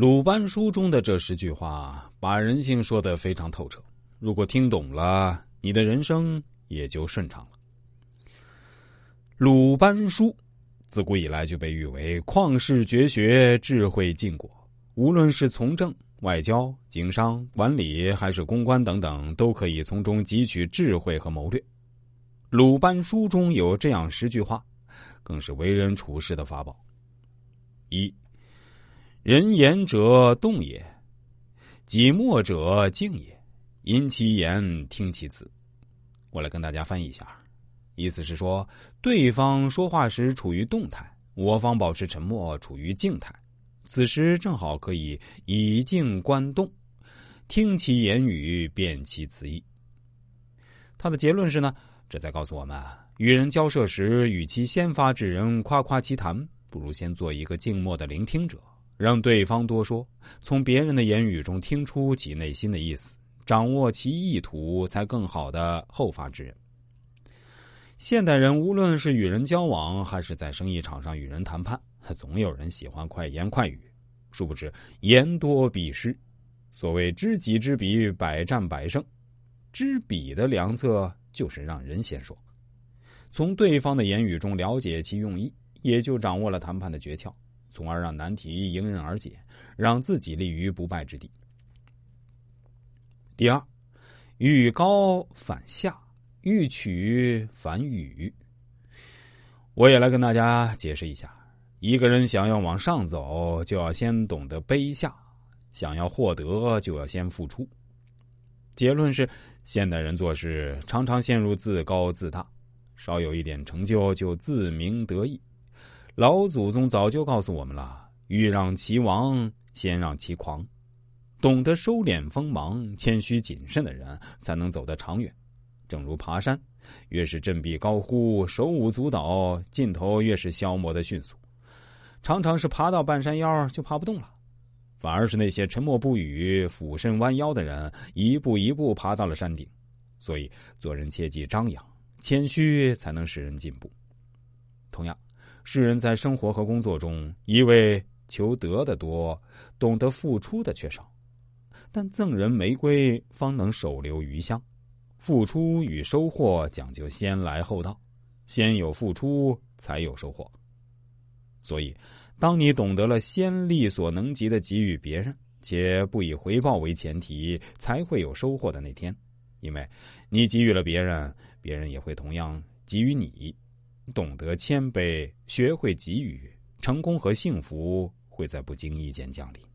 鲁班书中的这十句话，把人性说得非常透彻。如果听懂了，你的人生也就顺畅了。鲁班书自古以来就被誉为旷世绝学、智慧禁果，无论是从政、外交、经商、管理，还是公关等等，都可以从中汲取智慧和谋略。鲁班书中有这样十句话，更是为人处事的法宝。一，人言者动也，己默者静也，因其言听其辞。我来跟大家翻译一下，意思是说，对方说话时处于动态，我方保持沉默，处于静态，此时正好可以以静观动，听其言语，辨其词意。他的结论是呢？这在告诉我们，与人交涉时，与其先发制人、夸夸其谈，不如先做一个静默的聆听者，让对方多说，从别人的言语中听出其内心的意思，掌握其意图，才更好的后发制人。现代人无论是与人交往，还是在生意场上与人谈判，总有人喜欢快言快语，殊不知言多必失。所谓知己知彼，百战百胜。知彼的良策。就是让人先说，从对方的言语中了解其用意，也就掌握了谈判的诀窍，从而让难题迎刃而解，让自己立于不败之地。第二，欲高反下，欲取反予。我也来跟大家解释一下：一个人想要往上走，就要先懂得卑下；想要获得，就要先付出。结论是。现代人做事常常陷入自高自大，稍有一点成就就自鸣得意。老祖宗早就告诉我们了：欲让其亡，先让其狂。懂得收敛锋芒、谦虚谨慎的人，才能走得长远。正如爬山，越是振臂高呼、手舞足蹈，劲头越是消磨的迅速。常常是爬到半山腰就爬不动了。反而是那些沉默不语、俯身弯腰的人，一步一步爬到了山顶。所以做人切忌张扬，谦虚才能使人进步。同样，世人在生活和工作中，一味求得的多，懂得付出的却少。但赠人玫瑰，方能手留余香。付出与收获讲究先来后到，先有付出，才有收获。所以。当你懂得了先力所能及的给予别人，且不以回报为前提，才会有收获的那天。因为，你给予了别人，别人也会同样给予你。懂得谦卑，学会给予，成功和幸福会在不经意间降临。